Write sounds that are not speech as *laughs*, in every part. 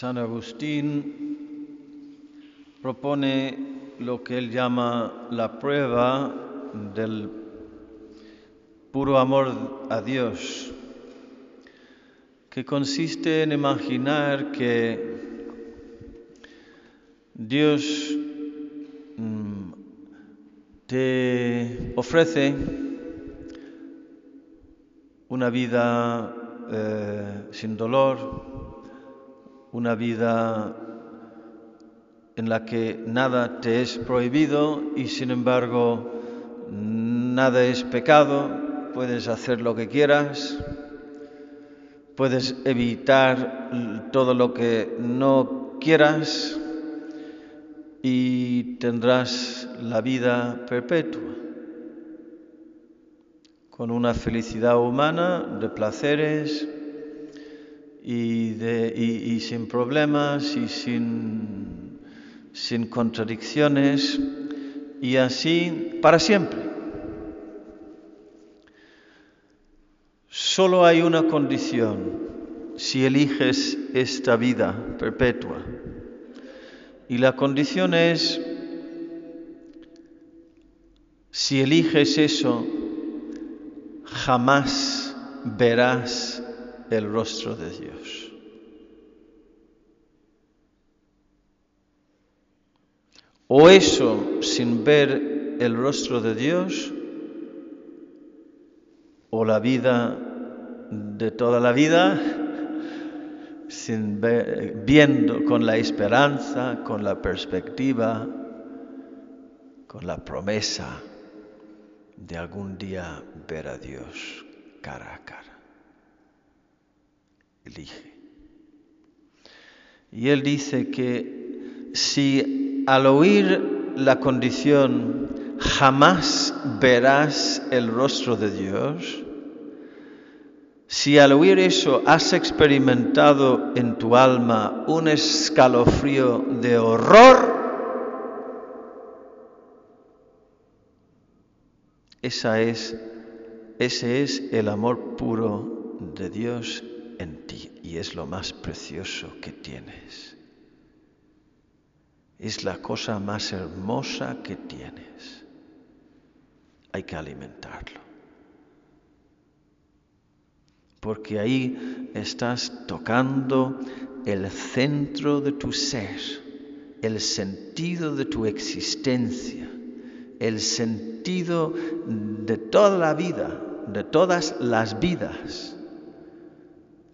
San Agustín propone lo que él llama la prueba del puro amor a Dios, que consiste en imaginar que Dios mm, te ofrece una vida eh, sin dolor, una vida en la que nada te es prohibido y sin embargo nada es pecado, puedes hacer lo que quieras, puedes evitar todo lo que no quieras y tendrás la vida perpetua, con una felicidad humana de placeres y, sin problemas y sin contradicciones y así para siempre. Solo hay una condición si eliges esta vida perpetua. Y la condición es, si eliges eso, jamás verás el rostro de Dios. O eso sin ver el rostro de Dios, o la vida de toda la vida, sin ver, viendo con la esperanza, con la perspectiva, con la promesa de algún día ver a Dios cara a cara. Elige. Y él dice que si al oír la condición jamás verás el rostro de Dios, si al oír eso has experimentado en tu alma un escalofrío de horror, esa es, ese es el amor puro de Dios en ti y es lo más precioso que tienes. Es la cosa más hermosa que tienes. Hay que alimentarlo. Porque ahí estás tocando el centro de tu ser, el sentido de tu existencia, el sentido de toda la vida, de todas las vidas.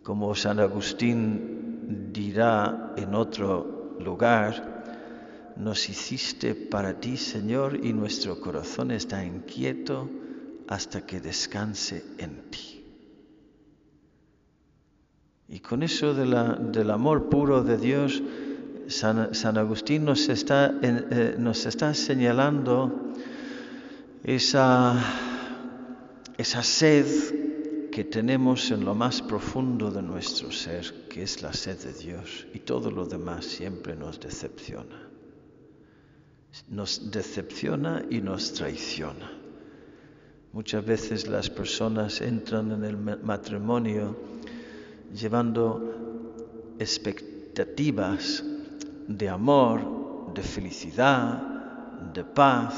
Como San Agustín dirá en otro lugar, nos hiciste para ti, Señor, y nuestro corazón está inquieto hasta que descanse en ti. Y con eso del amor puro de Dios, San, Agustín nos está, eh, nos está señalando esa sed que tenemos en lo más profundo de nuestro ser, que es la sed de Dios, y todo lo demás siempre nos decepciona nos decepciona y nos traiciona. Muchas veces las personas entran en el matrimonio llevando expectativas de amor, de felicidad, de paz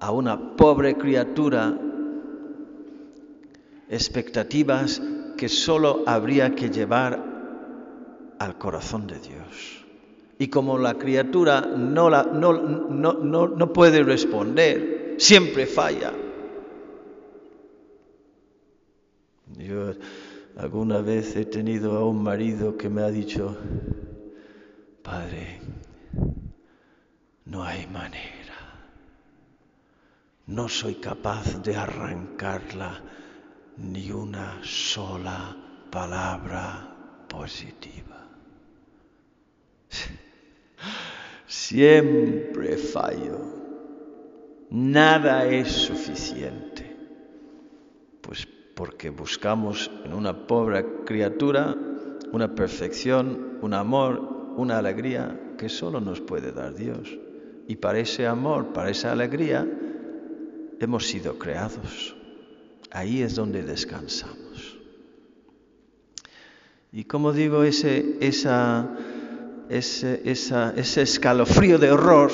a una pobre criatura, expectativas que solo habría que llevar al corazón de Dios. Y como la criatura no, la, no, no, no, puede responder, siempre falla. Yo alguna vez he tenido a un marido que me ha dicho, Padre, no hay manera, no soy capaz de arrancarla ni una sola palabra positiva. Siempre fallo. Nada es suficiente. Pues porque buscamos en una pobre criatura una perfección, un amor, una alegría que solo nos puede dar Dios. Y para ese amor, para esa alegría, hemos sido creados. Ahí es donde descansamos. Y como digo, ese, esa, ese, esa, ese escalofrío de horror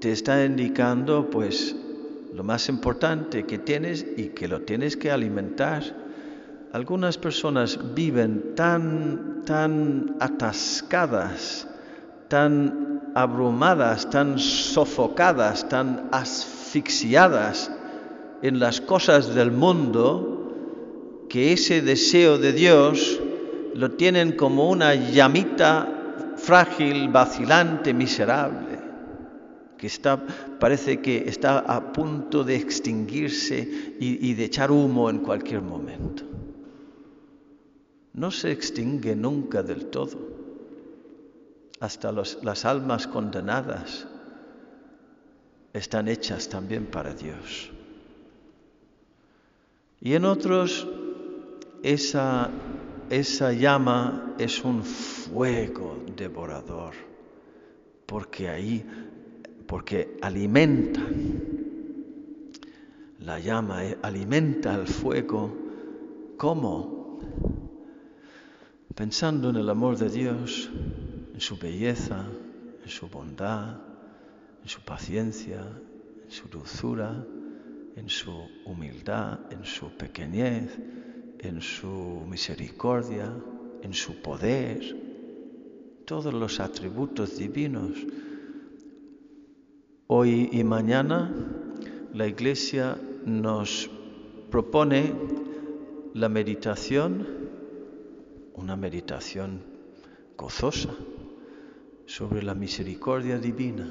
te está indicando pues lo más importante que tienes y que lo tienes que alimentar. Algunas personas viven tan, tan atascadas, tan abrumadas, tan sofocadas, tan asfixiadas en las cosas del mundo, que ese deseo de Dios lo tienen como una llamita frágil, vacilante, miserable, que está, parece que está a punto de extinguirse y, de echar humo en cualquier momento. No se extingue nunca del todo. Hasta las almas condenadas están hechas también para Dios. Y en otros esa, esa llama es un fuego devorador, porque ahí, porque alimenta, la llama eh, alimenta el fuego, ¿cómo? Pensando en el amor de Dios, en su belleza, en su bondad, en su paciencia, en su dulzura, en su humildad, en su pequeñez, en su misericordia, en su poder, todos los atributos divinos. Hoy y mañana la Iglesia nos propone la meditación, una meditación gozosa sobre la misericordia divina,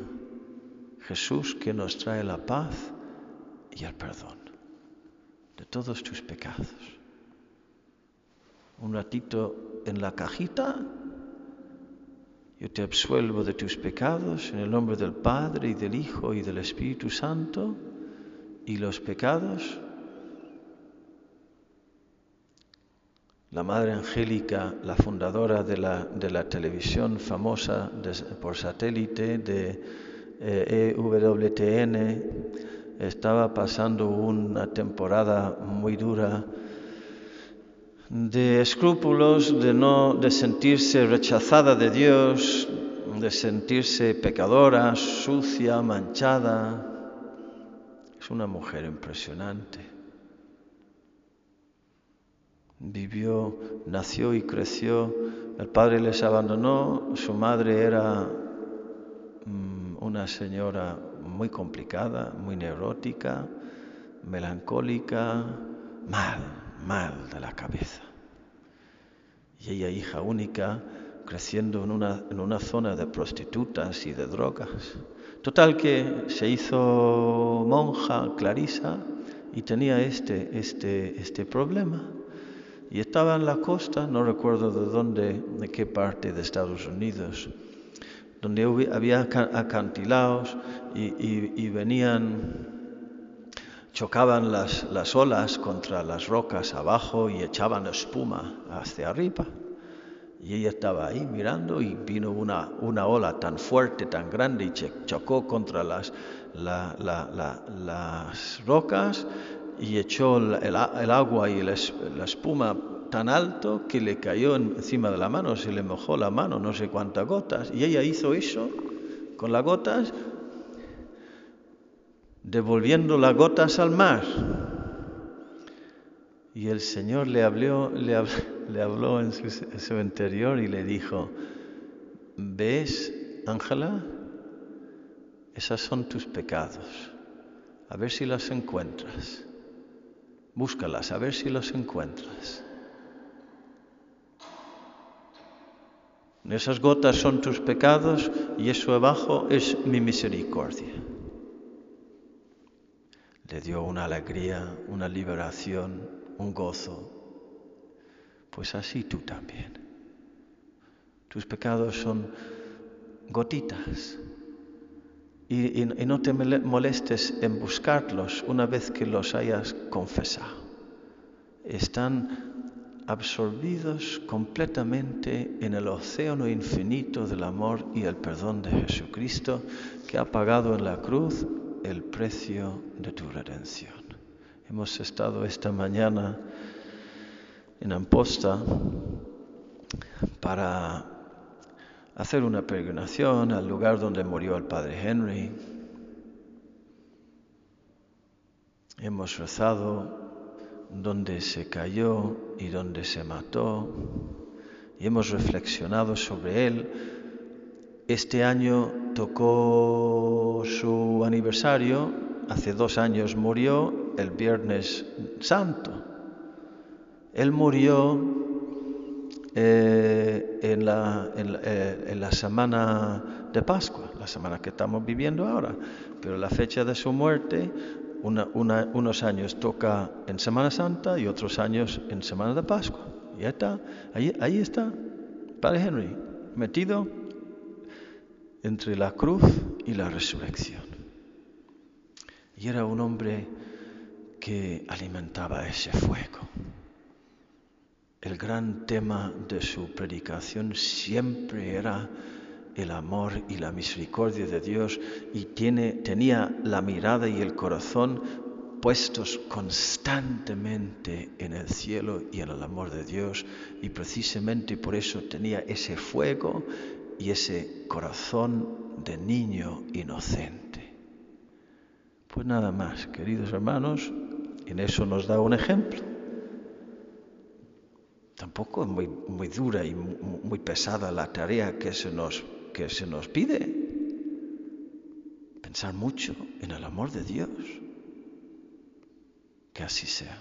Jesús que nos trae la paz y el perdón de todos tus pecados un ratito en la cajita, yo te absuelvo de tus pecados en el nombre del Padre y del Hijo y del Espíritu Santo y los pecados. La Madre Angélica, la fundadora de la, de la televisión famosa por satélite de EWTN, eh, e estaba pasando una temporada muy dura de escrúpulos, de no de sentirse rechazada de Dios, de sentirse pecadora, sucia, manchada. Es una mujer impresionante. Vivió, nació y creció. El padre les abandonó, su madre era mm, una señora muy complicada, muy neurótica, melancólica, mal mal de la cabeza. Y ella, hija única, creciendo en una, en una zona de prostitutas y de drogas. Total que se hizo monja, clarisa, y tenía este, este, este problema. Y estaba en la costa, no recuerdo de dónde, de qué parte de Estados Unidos, donde había acantilados y, y venían chocaban las, las olas contra las rocas abajo y echaban espuma hacia arriba. Y ella estaba ahí mirando y vino una, una ola tan fuerte, tan grande y chocó contra las, la, la, las rocas y echó el, el, agua y la, espuma tan alto que le cayó encima de la mano, se le mojó la mano, no sé cuántas gotas. Y ella hizo eso con las gotas devolviendo las gotas al mar. Y el Señor le habló, le *laughs* habló, en, su, interior y le dijo, ¿ves, Ángela? Esas son tus pecados. A ver si las encuentras. Búscalas, a ver si los encuentras. Esas gotas son tus pecados y eso abajo es mi misericordia le dio una alegría, una liberación, un gozo. Pues así tú también. Tus pecados son gotitas. Y, no te molestes en buscarlos una vez que los hayas confesado. Están absorbidos completamente en el océano infinito del amor y el perdón de Jesucristo que ha pagado en la cruz el precio de tu redención. Hemos estado esta mañana en Amposta para hacer una peregrinación al lugar donde murió el padre Henry. Hemos rezado donde se cayó y donde se mató y hemos reflexionado sobre él. Este año tocó su aniversario, hace dos años murió el Viernes Santo. Él murió eh, eh, en, la, semana de Pascua, la semana que estamos viviendo ahora, pero la fecha de su muerte, unos años toca en Semana Santa y otros años en Semana de Pascua. Ya está, ahí, ahí está, Padre Henry, metido entre la cruz y la resurrección. Y era un hombre que alimentaba ese fuego. El gran tema de su predicación siempre era el amor y la misericordia de Dios y tiene, tenía la mirada y el corazón puestos constantemente en el cielo y en el amor de Dios y precisamente por eso tenía ese fuego y ese corazón de niño inocente. Pues nada más, queridos hermanos, en eso nos da un ejemplo. Tampoco es muy, muy dura y muy pesada la tarea que se, nos, que se nos pide. Pensar mucho en el amor de Dios. Que así sea.